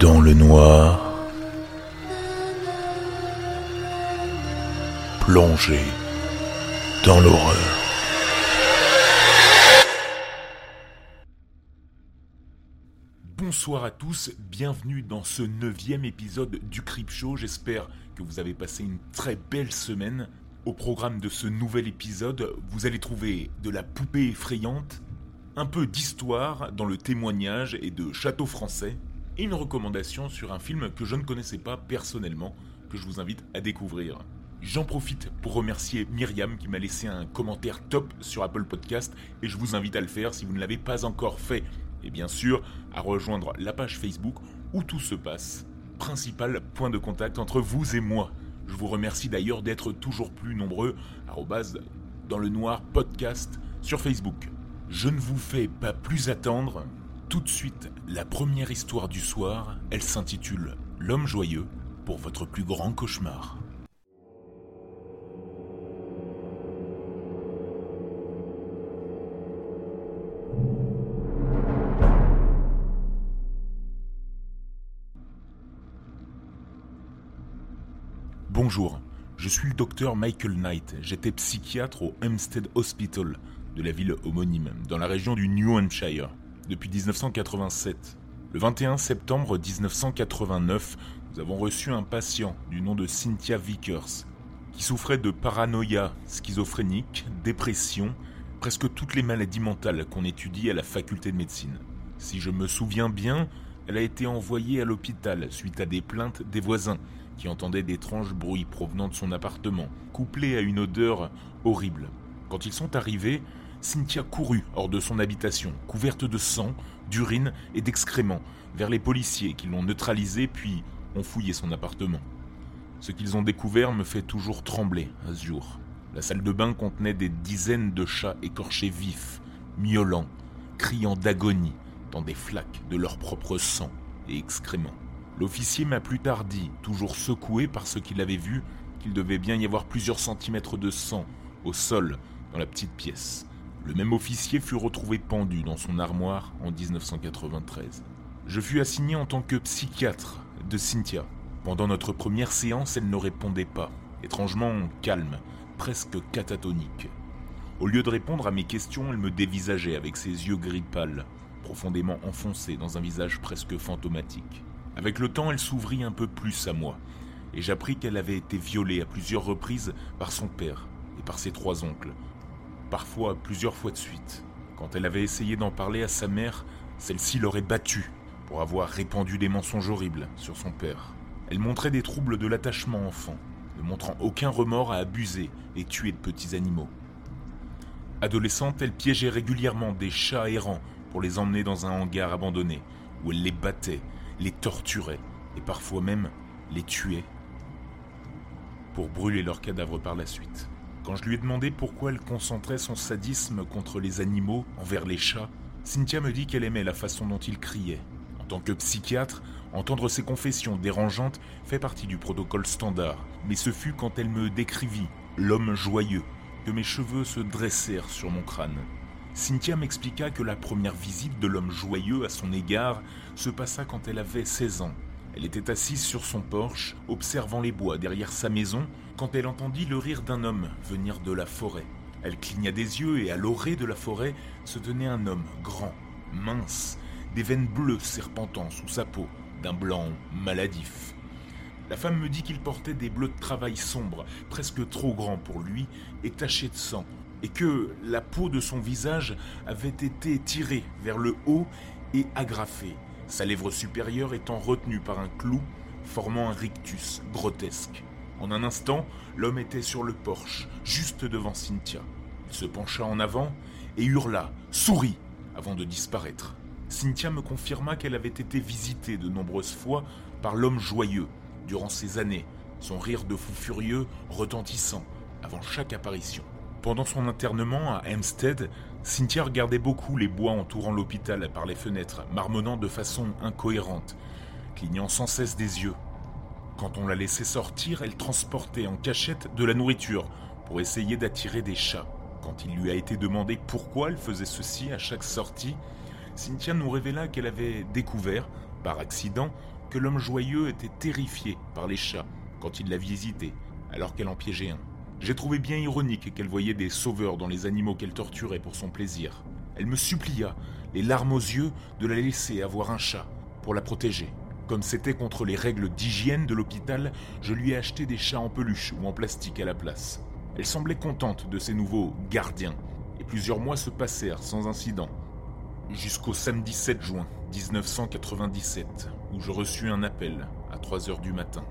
dans le noir, plongé dans l'horreur. Bonsoir à tous, bienvenue dans ce neuvième épisode du Crip Show. J'espère que vous avez passé une très belle semaine. Au programme de ce nouvel épisode, vous allez trouver de la poupée effrayante, un peu d'histoire dans le témoignage et de château français, et une recommandation sur un film que je ne connaissais pas personnellement, que je vous invite à découvrir. J'en profite pour remercier Myriam qui m'a laissé un commentaire top sur Apple Podcast et je vous invite à le faire si vous ne l'avez pas encore fait. Et bien sûr, à rejoindre la page Facebook où tout se passe. Principal point de contact entre vous et moi. Je vous remercie d'ailleurs d'être toujours plus nombreux, dans le noir podcast sur Facebook. Je ne vous fais pas plus attendre, tout de suite, la première histoire du soir, elle s'intitule L'homme joyeux pour votre plus grand cauchemar. Bonjour, je suis le docteur Michael Knight. J'étais psychiatre au Hempstead Hospital de la ville homonyme, dans la région du New Hampshire depuis 1987. Le 21 septembre 1989, nous avons reçu un patient du nom de Cynthia Vickers, qui souffrait de paranoïa schizophrénique, dépression, presque toutes les maladies mentales qu'on étudie à la faculté de médecine. Si je me souviens bien, elle a été envoyée à l'hôpital suite à des plaintes des voisins qui entendaient d'étranges bruits provenant de son appartement, couplés à une odeur horrible. Quand ils sont arrivés, Cynthia courut hors de son habitation, couverte de sang, d'urine et d'excréments, vers les policiers qui l'ont neutralisée puis ont fouillé son appartement. Ce qu'ils ont découvert me fait toujours trembler à ce jour. La salle de bain contenait des dizaines de chats écorchés vifs, miaulants, criant d'agonie dans des flaques de leur propre sang et excréments. L'officier m'a plus tard dit, toujours secoué par ce qu'il avait vu, qu'il devait bien y avoir plusieurs centimètres de sang au sol dans la petite pièce. Le même officier fut retrouvé pendu dans son armoire en 1993. Je fus assigné en tant que psychiatre de Cynthia. Pendant notre première séance, elle ne répondait pas, étrangement calme, presque catatonique. Au lieu de répondre à mes questions, elle me dévisageait avec ses yeux gris pâles, profondément enfoncés dans un visage presque fantomatique. Avec le temps, elle s'ouvrit un peu plus à moi, et j'appris qu'elle avait été violée à plusieurs reprises par son père et par ses trois oncles, parfois plusieurs fois de suite. Quand elle avait essayé d'en parler à sa mère, celle-ci l'aurait battue pour avoir répandu des mensonges horribles sur son père. Elle montrait des troubles de l'attachement enfant, ne montrant aucun remords à abuser et tuer de petits animaux. Adolescente, elle piégeait régulièrement des chats errants pour les emmener dans un hangar abandonné, où elle les battait, les torturait et parfois même les tuait pour brûler leurs cadavres par la suite. Quand je lui ai demandé pourquoi elle concentrait son sadisme contre les animaux envers les chats, Cynthia me dit qu'elle aimait la façon dont il criait. En tant que psychiatre, entendre ses confessions dérangeantes fait partie du protocole standard, mais ce fut quand elle me décrivit, l'homme joyeux, que mes cheveux se dressèrent sur mon crâne. Cynthia m'expliqua que la première visite de l'homme joyeux à son égard se passa quand elle avait 16 ans. Elle était assise sur son porche, observant les bois derrière sa maison, quand elle entendit le rire d'un homme venir de la forêt. Elle cligna des yeux et à l'orée de la forêt se tenait un homme grand, mince, des veines bleues serpentant sous sa peau, d'un blanc maladif. La femme me dit qu'il portait des bleus de travail sombres, presque trop grands pour lui, et tachés de sang, et que la peau de son visage avait été tirée vers le haut et agrafée, sa lèvre supérieure étant retenue par un clou formant un rictus grotesque. En un instant, l'homme était sur le porche, juste devant Cynthia. Il se pencha en avant et hurla Souris avant de disparaître. Cynthia me confirma qu'elle avait été visitée de nombreuses fois par l'homme joyeux durant ces années, son rire de fou furieux retentissant avant chaque apparition. Pendant son internement à Hampstead, Cynthia regardait beaucoup les bois entourant l'hôpital par les fenêtres, marmonnant de façon incohérente, clignant sans cesse des yeux quand on la laissait sortir, elle transportait en cachette de la nourriture pour essayer d'attirer des chats. Quand il lui a été demandé pourquoi elle faisait ceci à chaque sortie, Cynthia nous révéla qu'elle avait découvert, par accident, que l'homme joyeux était terrifié par les chats quand il la visitait, alors qu'elle en piégeait un. J'ai trouvé bien ironique qu'elle voyait des sauveurs dans les animaux qu'elle torturait pour son plaisir. Elle me supplia, les larmes aux yeux, de la laisser avoir un chat pour la protéger. Comme c'était contre les règles d'hygiène de l'hôpital, je lui ai acheté des chats en peluche ou en plastique à la place. Elle semblait contente de ses nouveaux gardiens, et plusieurs mois se passèrent sans incident. Jusqu'au samedi 7 juin 1997, où je reçus un appel à 3 heures du matin.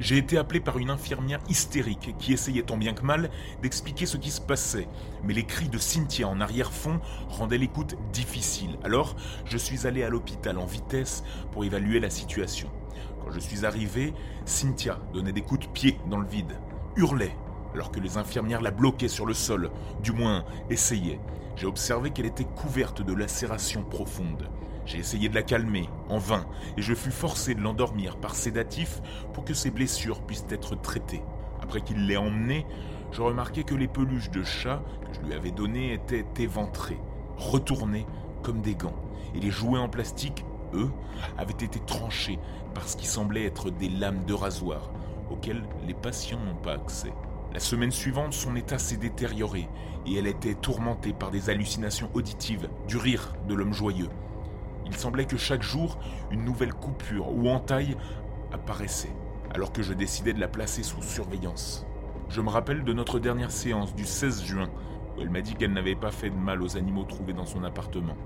J'ai été appelé par une infirmière hystérique qui essayait tant bien que mal d'expliquer ce qui se passait, mais les cris de Cynthia en arrière-fond rendaient l'écoute difficile. Alors, je suis allé à l'hôpital en vitesse pour évaluer la situation. Quand je suis arrivé, Cynthia donnait des coups de pied dans le vide, hurlait, alors que les infirmières la bloquaient sur le sol, du moins essayaient. J'ai observé qu'elle était couverte de lacérations profondes. J'ai essayé de la calmer, en vain, et je fus forcé de l'endormir par sédatif pour que ses blessures puissent être traitées. Après qu'il l'ait emmenée, je remarquai que les peluches de chat que je lui avais données étaient éventrées, retournées comme des gants, et les jouets en plastique, eux, avaient été tranchés par ce qui semblait être des lames de rasoir, auxquelles les patients n'ont pas accès. La semaine suivante, son état s'est détérioré et elle était tourmentée par des hallucinations auditives, du rire de l'homme joyeux, il semblait que chaque jour, une nouvelle coupure ou entaille apparaissait, alors que je décidais de la placer sous surveillance. Je me rappelle de notre dernière séance du 16 juin, où elle m'a dit qu'elle n'avait pas fait de mal aux animaux trouvés dans son appartement.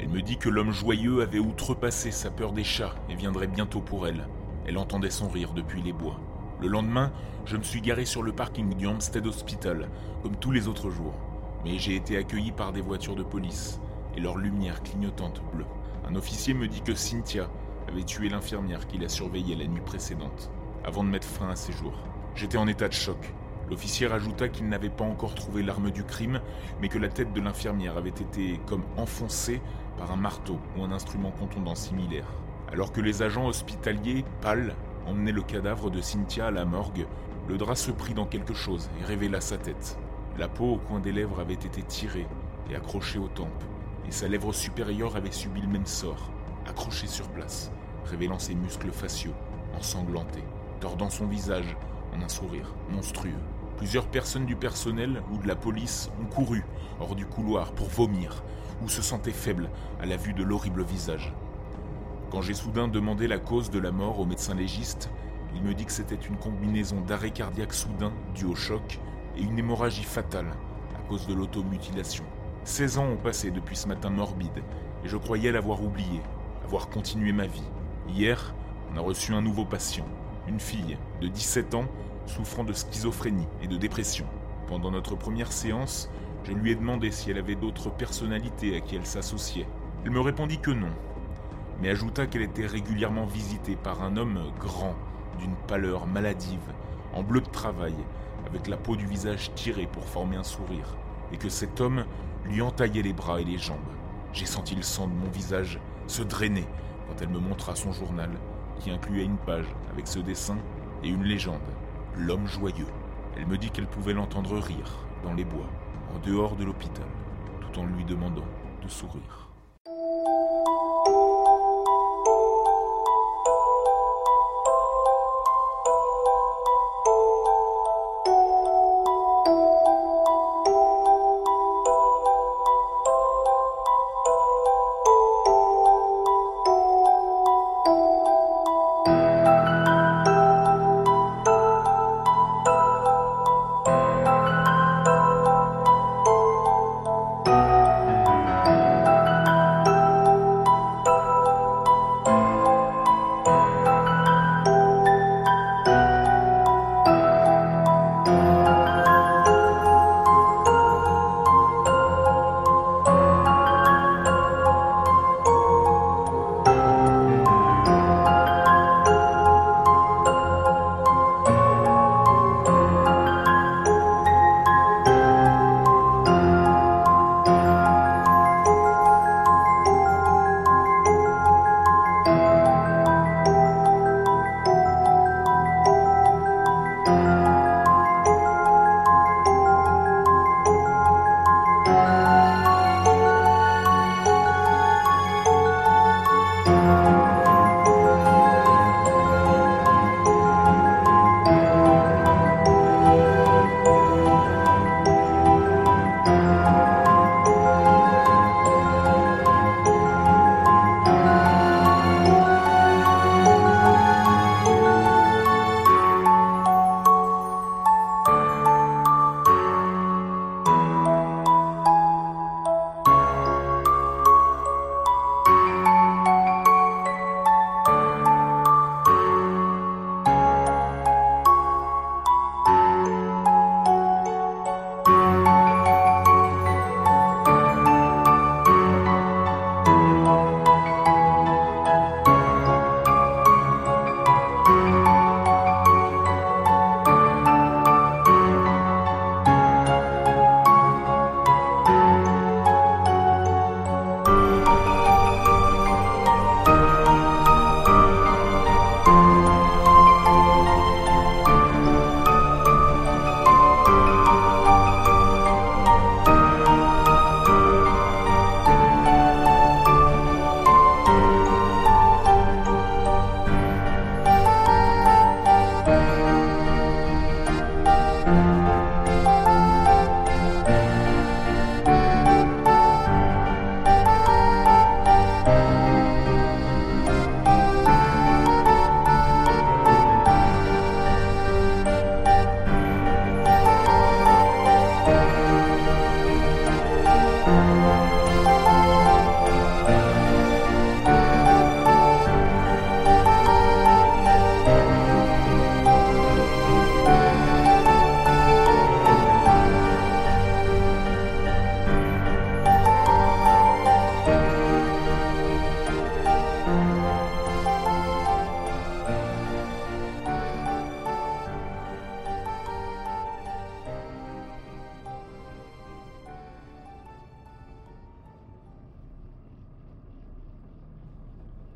Elle me dit que l'homme joyeux avait outrepassé sa peur des chats et viendrait bientôt pour elle. Elle entendait son rire depuis les bois. Le lendemain, je me suis garé sur le parking du Hampstead Hospital, comme tous les autres jours. Mais j'ai été accueilli par des voitures de police et leurs lumières clignotantes bleues. Un officier me dit que Cynthia avait tué l'infirmière qui la surveillait la nuit précédente, avant de mettre fin à ses jours. J'étais en état de choc. L'officier rajouta qu'il n'avait pas encore trouvé l'arme du crime, mais que la tête de l'infirmière avait été comme enfoncée par un marteau ou un instrument contondant similaire. Alors que les agents hospitaliers, pâles, emmenaient le cadavre de Cynthia à la morgue, le drap se prit dans quelque chose et révéla sa tête. La peau au coin des lèvres avait été tirée et accrochée aux tempes et sa lèvre supérieure avait subi le même sort, accrochée sur place, révélant ses muscles faciaux, ensanglantés, tordant son visage en un sourire monstrueux. Plusieurs personnes du personnel ou de la police ont couru hors du couloir pour vomir ou se sentaient faibles à la vue de l'horrible visage. Quand j'ai soudain demandé la cause de la mort au médecin légiste, il me dit que c'était une combinaison d'arrêt cardiaque soudain dû au choc et une hémorragie fatale à cause de l'automutilation. 16 ans ont passé depuis ce matin morbide, et je croyais l'avoir oublié, avoir continué ma vie. Hier, on a reçu un nouveau patient, une fille de 17 ans souffrant de schizophrénie et de dépression. Pendant notre première séance, je lui ai demandé si elle avait d'autres personnalités à qui elle s'associait. Elle me répondit que non, mais ajouta qu'elle était régulièrement visitée par un homme grand, d'une pâleur maladive, en bleu de travail, avec la peau du visage tirée pour former un sourire, et que cet homme lui entaillait les bras et les jambes. J'ai senti le sang de mon visage se drainer quand elle me montra son journal, qui incluait une page avec ce dessin et une légende, l'homme joyeux. Elle me dit qu'elle pouvait l'entendre rire dans les bois, en dehors de l'hôpital, tout en lui demandant de sourire.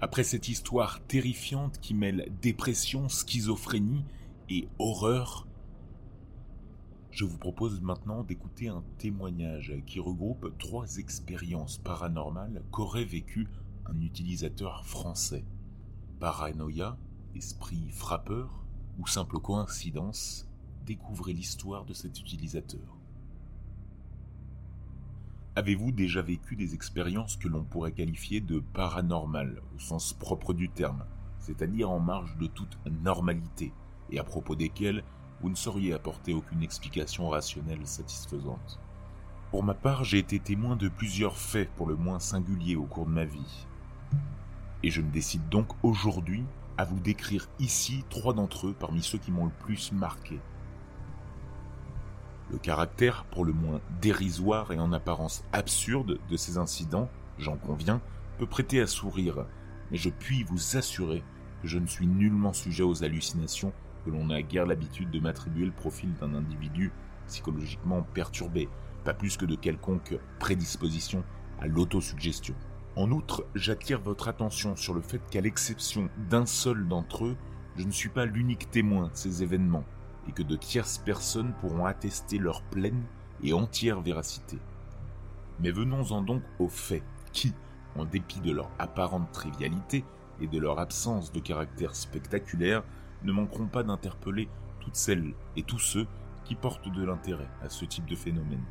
Après cette histoire terrifiante qui mêle dépression, schizophrénie et horreur, je vous propose maintenant d'écouter un témoignage qui regroupe trois expériences paranormales qu'aurait vécu un utilisateur français. Paranoïa, esprit frappeur ou simple coïncidence, découvrez l'histoire de cet utilisateur. Avez-vous déjà vécu des expériences que l'on pourrait qualifier de paranormales au sens propre du terme, c'est-à-dire en marge de toute normalité, et à propos desquelles vous ne sauriez apporter aucune explication rationnelle satisfaisante? Pour ma part, j'ai été témoin de plusieurs faits pour le moins singuliers au cours de ma vie. Et je me décide donc aujourd'hui à vous décrire ici trois d'entre eux parmi ceux qui m'ont le plus marqué. Le caractère pour le moins dérisoire et en apparence absurde de ces incidents, j'en conviens, peut prêter à sourire, mais je puis vous assurer que je ne suis nullement sujet aux hallucinations que l'on a guère l'habitude de m'attribuer le profil d'un individu psychologiquement perturbé, pas plus que de quelconque prédisposition à l'autosuggestion. En outre, j'attire votre attention sur le fait qu'à l'exception d'un seul d'entre eux, je ne suis pas l'unique témoin de ces événements, et que de tierces personnes pourront attester leur pleine et entière véracité. Mais venons-en donc aux faits qui, en dépit de leur apparente trivialité et de leur absence de caractère spectaculaire, ne manqueront pas d'interpeller toutes celles et tous ceux qui portent de l'intérêt à ce type de phénomène.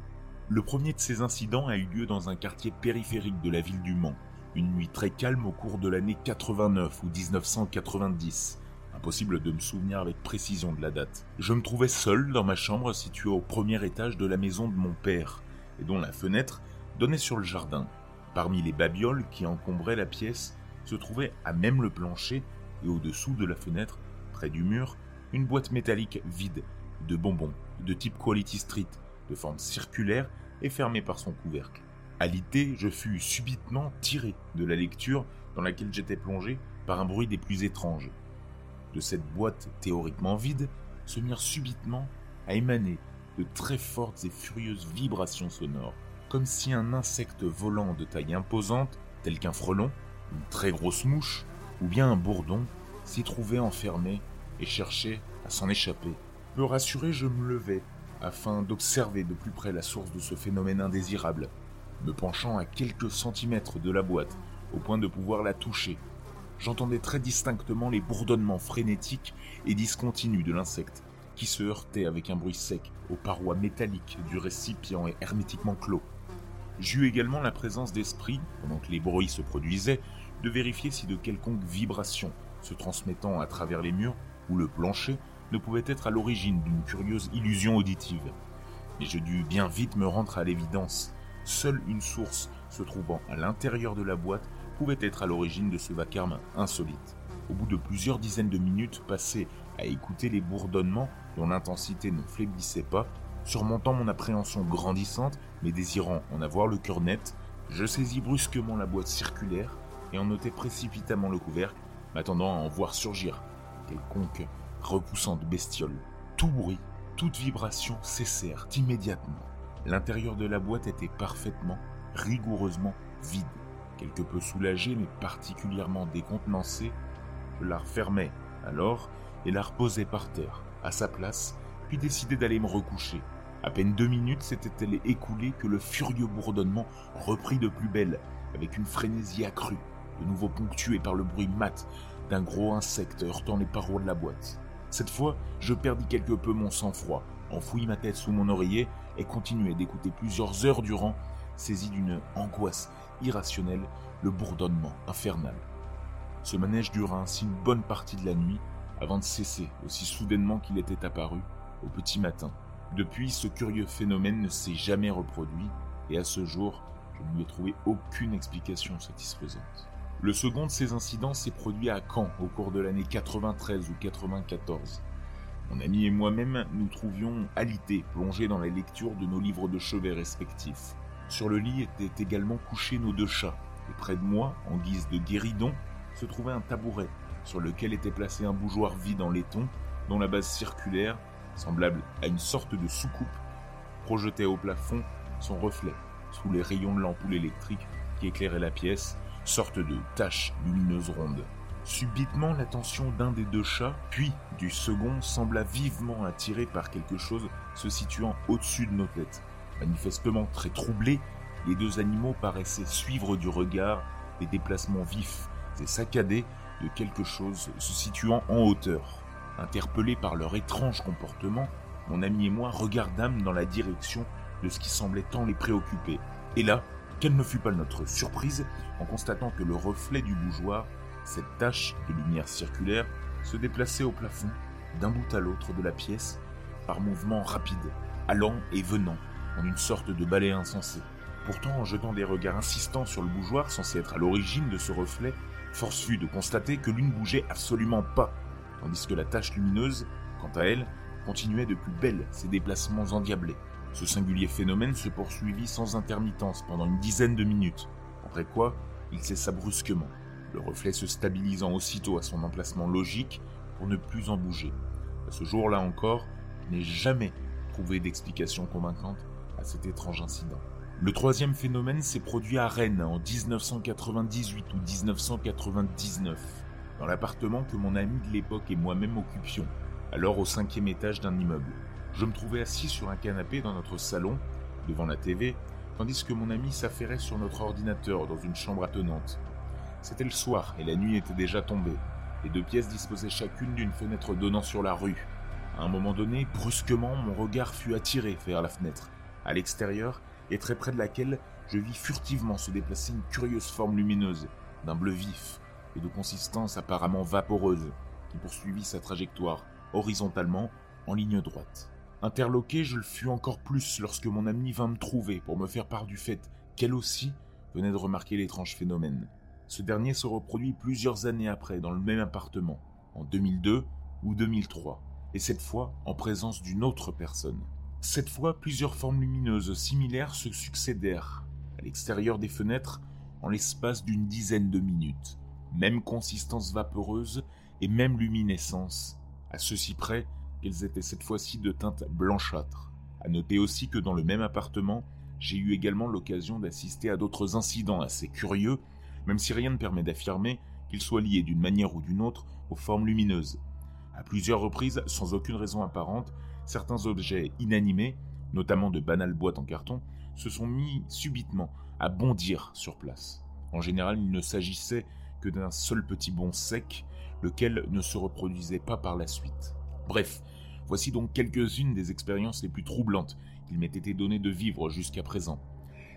Le premier de ces incidents a eu lieu dans un quartier périphérique de la ville du Mans, une nuit très calme au cours de l'année 89 ou 1990, Impossible de me souvenir avec précision de la date. Je me trouvais seul dans ma chambre située au premier étage de la maison de mon père, et dont la fenêtre donnait sur le jardin. Parmi les babioles qui encombraient la pièce se trouvait à même le plancher et au-dessous de la fenêtre, près du mur, une boîte métallique vide de bonbons de type Quality Street, de forme circulaire et fermée par son couvercle. À l'idée, je fus subitement tiré de la lecture dans laquelle j'étais plongé par un bruit des plus étranges de cette boîte théoriquement vide se mirent subitement à émaner de très fortes et furieuses vibrations sonores, comme si un insecte volant de taille imposante, tel qu'un frelon, une très grosse mouche, ou bien un bourdon, s'y trouvait enfermé et cherchait à s'en échapper. Me rassurer, je me levai, afin d'observer de plus près la source de ce phénomène indésirable, me penchant à quelques centimètres de la boîte, au point de pouvoir la toucher j'entendais très distinctement les bourdonnements frénétiques et discontinus de l'insecte, qui se heurtait avec un bruit sec aux parois métalliques du récipient hermétiquement clos. J'eus également la présence d'esprit, pendant que les bruits se produisaient, de vérifier si de quelconques vibrations se transmettant à travers les murs ou le plancher ne pouvaient être à l'origine d'une curieuse illusion auditive. Mais je dus bien vite me rendre à l'évidence. Seule une source se trouvant à l'intérieur de la boîte pouvait être à l'origine de ce vacarme insolite. Au bout de plusieurs dizaines de minutes passées à écouter les bourdonnements dont l'intensité ne faiblissait pas, surmontant mon appréhension grandissante, mais désirant en avoir le cœur net, je saisis brusquement la boîte circulaire et en notai précipitamment le couvercle, m'attendant à en voir surgir quelconque repoussante bestiole. Tout bruit, toute vibration cessèrent immédiatement. L'intérieur de la boîte était parfaitement, rigoureusement vide. Quelque peu soulagé mais particulièrement décontenancé, je la refermai alors et la reposai par terre, à sa place, puis décidai d'aller me recoucher. À peine deux minutes s'étaient-elles écoulées que le furieux bourdonnement reprit de plus belle, avec une frénésie accrue, de nouveau ponctuée par le bruit mat d'un gros insecte heurtant les parois de la boîte. Cette fois, je perdis quelque peu mon sang-froid, enfouis ma tête sous mon oreiller et continuai d'écouter plusieurs heures durant, saisi d'une angoisse irrationnel le bourdonnement infernal. Ce manège dura ainsi une bonne partie de la nuit avant de cesser aussi soudainement qu'il était apparu au petit matin. Depuis, ce curieux phénomène ne s'est jamais reproduit et à ce jour, je ne lui ai trouvé aucune explication satisfaisante. Le second de ces incidents s'est produit à Caen au cours de l'année 93 ou 94. Mon ami et moi-même nous trouvions alités, plongés dans la lecture de nos livres de chevet respectifs. Sur le lit étaient également couchés nos deux chats, et près de moi, en guise de guéridon, se trouvait un tabouret, sur lequel était placé un bougeoir vide en laiton, dont la base circulaire, semblable à une sorte de soucoupe, projetait au plafond son reflet sous les rayons de l'ampoule électrique qui éclairait la pièce, sorte de tache lumineuse ronde. Subitement, l'attention d'un des deux chats, puis du second, sembla vivement attirée par quelque chose se situant au-dessus de nos têtes. Manifestement très troublés, les deux animaux paraissaient suivre du regard les déplacements vifs et saccadés de quelque chose se situant en hauteur. Interpellés par leur étrange comportement, mon ami et moi regardâmes dans la direction de ce qui semblait tant les préoccuper. Et là, quelle ne fut pas notre surprise en constatant que le reflet du bougeoir, cette tache de lumière circulaire, se déplaçait au plafond, d'un bout à l'autre de la pièce, par mouvements rapides, allant et venant, en une sorte de balai insensé. Pourtant, en jetant des regards insistants sur le bougeoir censé être à l'origine de ce reflet, force fut de constater que l'une bougeait absolument pas, tandis que la tache lumineuse, quant à elle, continuait de plus belle ses déplacements endiablés. Ce singulier phénomène se poursuivit sans intermittence pendant une dizaine de minutes, après quoi il cessa brusquement, le reflet se stabilisant aussitôt à son emplacement logique pour ne plus en bouger. À ce jour-là encore, je n'ai jamais trouvé d'explication convaincante cet étrange incident. Le troisième phénomène s'est produit à Rennes en 1998 ou 1999, dans l'appartement que mon ami de l'époque et moi-même occupions, alors au cinquième étage d'un immeuble. Je me trouvais assis sur un canapé dans notre salon, devant la TV, tandis que mon ami s'affairait sur notre ordinateur dans une chambre attenante. C'était le soir et la nuit était déjà tombée. Les deux pièces disposaient chacune d'une fenêtre donnant sur la rue. À un moment donné, brusquement, mon regard fut attiré vers la fenêtre. À l'extérieur, et très près de laquelle je vis furtivement se déplacer une curieuse forme lumineuse, d'un bleu vif et de consistance apparemment vaporeuse, qui poursuivit sa trajectoire horizontalement en ligne droite. Interloqué, je le fus encore plus lorsque mon ami vint me trouver pour me faire part du fait qu'elle aussi venait de remarquer l'étrange phénomène. Ce dernier se reproduit plusieurs années après dans le même appartement, en 2002 ou 2003, et cette fois en présence d'une autre personne. Cette fois, plusieurs formes lumineuses similaires se succédèrent à l'extérieur des fenêtres en l'espace d'une dizaine de minutes. Même consistance vaporeuse et même luminescence, à ceci près qu'elles étaient cette fois-ci de teinte blanchâtre. À noter aussi que dans le même appartement, j'ai eu également l'occasion d'assister à d'autres incidents assez curieux, même si rien ne permet d'affirmer qu'ils soient liés d'une manière ou d'une autre aux formes lumineuses. À plusieurs reprises, sans aucune raison apparente, certains objets inanimés, notamment de banales boîtes en carton, se sont mis subitement à bondir sur place. En général, il ne s'agissait que d'un seul petit bond sec, lequel ne se reproduisait pas par la suite. Bref, Voici donc quelques-unes des expériences les plus troublantes qu'il m'ait été donné de vivre jusqu'à présent.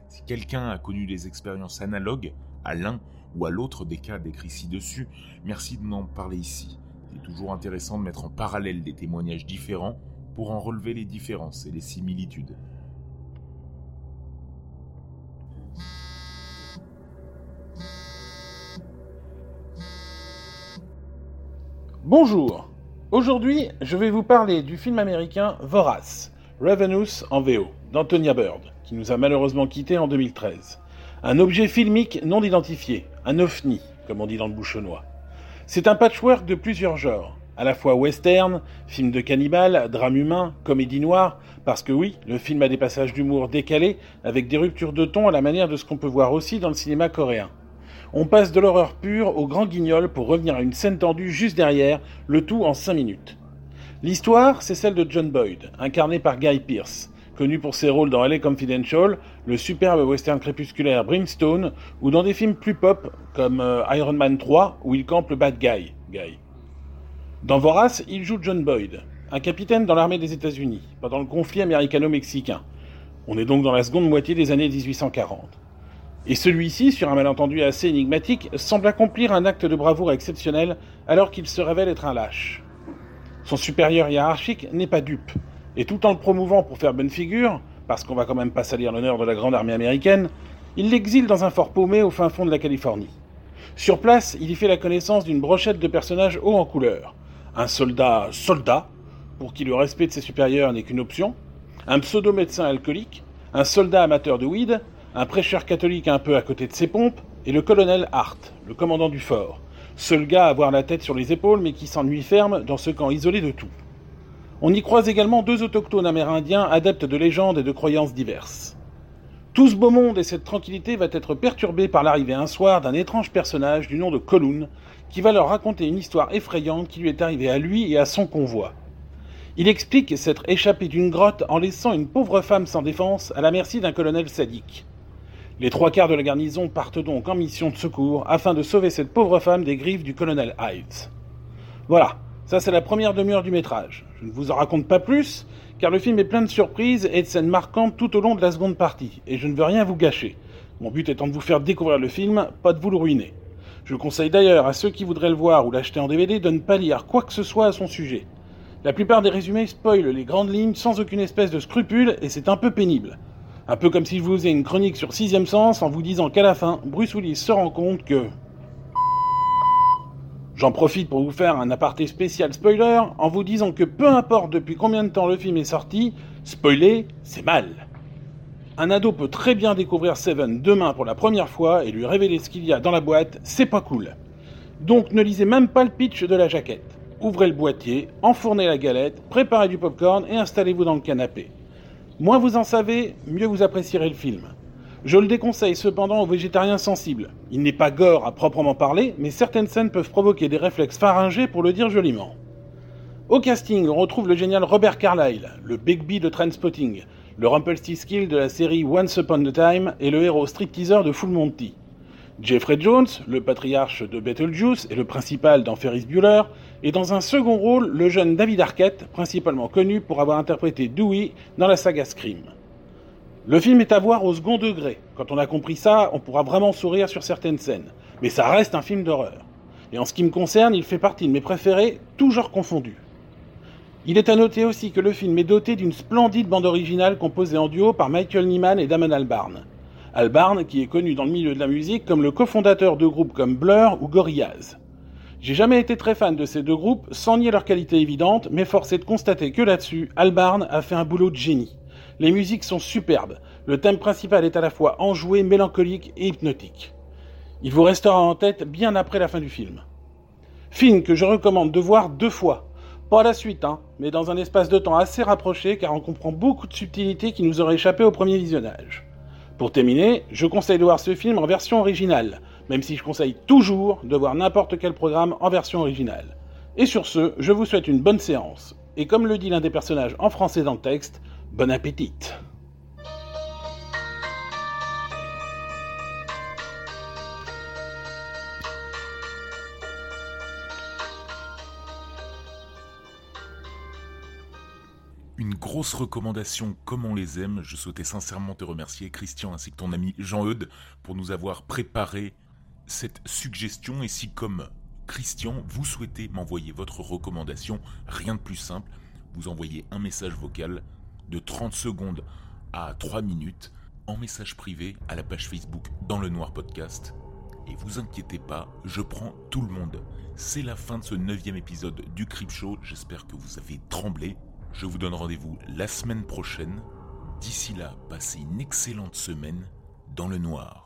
Si quelqu'un a connu des expériences analogues à l'un ou à l'autre des cas décrits ci-dessus, merci de m'en parler ici. Il toujours intéressant de mettre en parallèle des témoignages différents pour en relever les différences et les similitudes. Bonjour Aujourd'hui, je vais vous parler du film américain Vorace, Ravenous en VO, d'Antonia Bird, qui nous a malheureusement quittés en 2013. Un objet filmique non identifié, un ovni, comme on dit dans le bouchonnois. C'est un patchwork de plusieurs genres, à la fois western, film de cannibale, drame humain, comédie noire, parce que oui, le film a des passages d'humour décalés, avec des ruptures de ton à la manière de ce qu'on peut voir aussi dans le cinéma coréen. On passe de l'horreur pure au grand guignol pour revenir à une scène tendue juste derrière, le tout en 5 minutes. L'histoire, c'est celle de John Boyd, incarné par Guy Pearce, connu pour ses rôles dans LA Confidential, le superbe western crépusculaire Brimstone, ou dans des films plus pop comme euh, Iron Man 3, où il campe le bad guy, Guy. Dans Vorace, il joue John Boyd, un capitaine dans l'armée des États-Unis, pendant le conflit américano-mexicain. On est donc dans la seconde moitié des années 1840. Et celui-ci, sur un malentendu assez énigmatique, semble accomplir un acte de bravoure exceptionnel alors qu'il se révèle être un lâche. Son supérieur hiérarchique n'est pas dupe, et tout en le promouvant pour faire bonne figure, parce qu'on va quand même pas salir l'honneur de la grande armée américaine, il l'exile dans un fort paumé au fin fond de la Californie. Sur place, il y fait la connaissance d'une brochette de personnages hauts en couleur. Un soldat soldat, pour qui le respect de ses supérieurs n'est qu'une option, un pseudo-médecin alcoolique, un soldat amateur de weed, un prêcheur catholique un peu à côté de ses pompes, et le colonel Hart, le commandant du fort, seul gars à avoir la tête sur les épaules mais qui s'ennuie ferme dans ce camp isolé de tout. On y croise également deux autochtones amérindiens adeptes de légendes et de croyances diverses. Tout ce beau monde et cette tranquillité va être perturbé par l'arrivée un soir d'un étrange personnage du nom de Colun, qui va leur raconter une histoire effrayante qui lui est arrivée à lui et à son convoi. Il explique s'être échappé d'une grotte en laissant une pauvre femme sans défense à la merci d'un colonel sadique. Les trois quarts de la garnison partent donc en mission de secours afin de sauver cette pauvre femme des griffes du colonel Ives. Voilà, ça c'est la première demi-heure du métrage. Je ne vous en raconte pas plus, car le film est plein de surprises et de scènes marquantes tout au long de la seconde partie, et je ne veux rien vous gâcher. Mon but étant de vous faire découvrir le film, pas de vous le ruiner. Je conseille d'ailleurs à ceux qui voudraient le voir ou l'acheter en DVD de ne pas lire quoi que ce soit à son sujet. La plupart des résumés spoilent les grandes lignes sans aucune espèce de scrupule et c'est un peu pénible. Un peu comme si je vous faisais une chronique sur Sixième Sens en vous disant qu'à la fin, Bruce Willis se rend compte que... J'en profite pour vous faire un aparté spécial spoiler en vous disant que peu importe depuis combien de temps le film est sorti, spoiler, c'est mal. Un ado peut très bien découvrir Seven demain pour la première fois et lui révéler ce qu'il y a dans la boîte, c'est pas cool. Donc ne lisez même pas le pitch de la jaquette ouvrez le boîtier, enfournez la galette, préparez du popcorn et installez-vous dans le canapé. Moins vous en savez, mieux vous apprécierez le film. Je le déconseille cependant aux végétariens sensibles. Il n'est pas gore à proprement parler, mais certaines scènes peuvent provoquer des réflexes pharyngés pour le dire joliment. Au casting, on retrouve le génial Robert Carlyle, le Big de Transpotting, le Rumpelstiltskin de la série Once Upon a Time et le héros stripteaser de Full Monty. Jeffrey Jones, le patriarche de Betelgeuse et le principal dans Ferris Bueller, et dans un second rôle le jeune David Arquette, principalement connu pour avoir interprété Dewey dans la saga Scream. Le film est à voir au second degré. Quand on a compris ça, on pourra vraiment sourire sur certaines scènes. Mais ça reste un film d'horreur. Et en ce qui me concerne, il fait partie de mes préférés, toujours confondus. Il est à noter aussi que le film est doté d'une splendide bande originale composée en duo par Michael Nyman et Damon Albarn. Albarn, qui est connu dans le milieu de la musique comme le cofondateur de groupes comme Blur ou Gorillaz. J'ai jamais été très fan de ces deux groupes, sans nier leur qualité évidente, mais force est de constater que là-dessus, Albarn a fait un boulot de génie. Les musiques sont superbes, le thème principal est à la fois enjoué, mélancolique et hypnotique. Il vous restera en tête bien après la fin du film. Film que je recommande de voir deux fois. Pas la suite, hein, mais dans un espace de temps assez rapproché car on comprend beaucoup de subtilités qui nous auraient échappé au premier visionnage. Pour terminer, je conseille de voir ce film en version originale, même si je conseille toujours de voir n'importe quel programme en version originale. Et sur ce, je vous souhaite une bonne séance. Et comme le dit l'un des personnages en français dans le texte, bon appétit Une grosse recommandation comme on les aime. Je souhaitais sincèrement te remercier, Christian, ainsi que ton ami Jean-Eudes, pour nous avoir préparé cette suggestion. Et si, comme Christian, vous souhaitez m'envoyer votre recommandation, rien de plus simple, vous envoyez un message vocal de 30 secondes à 3 minutes en message privé à la page Facebook dans le Noir Podcast. Et vous inquiétez pas, je prends tout le monde. C'est la fin de ce neuvième épisode du Crip Show. J'espère que vous avez tremblé. Je vous donne rendez-vous la semaine prochaine. D'ici là, passez une excellente semaine dans le noir.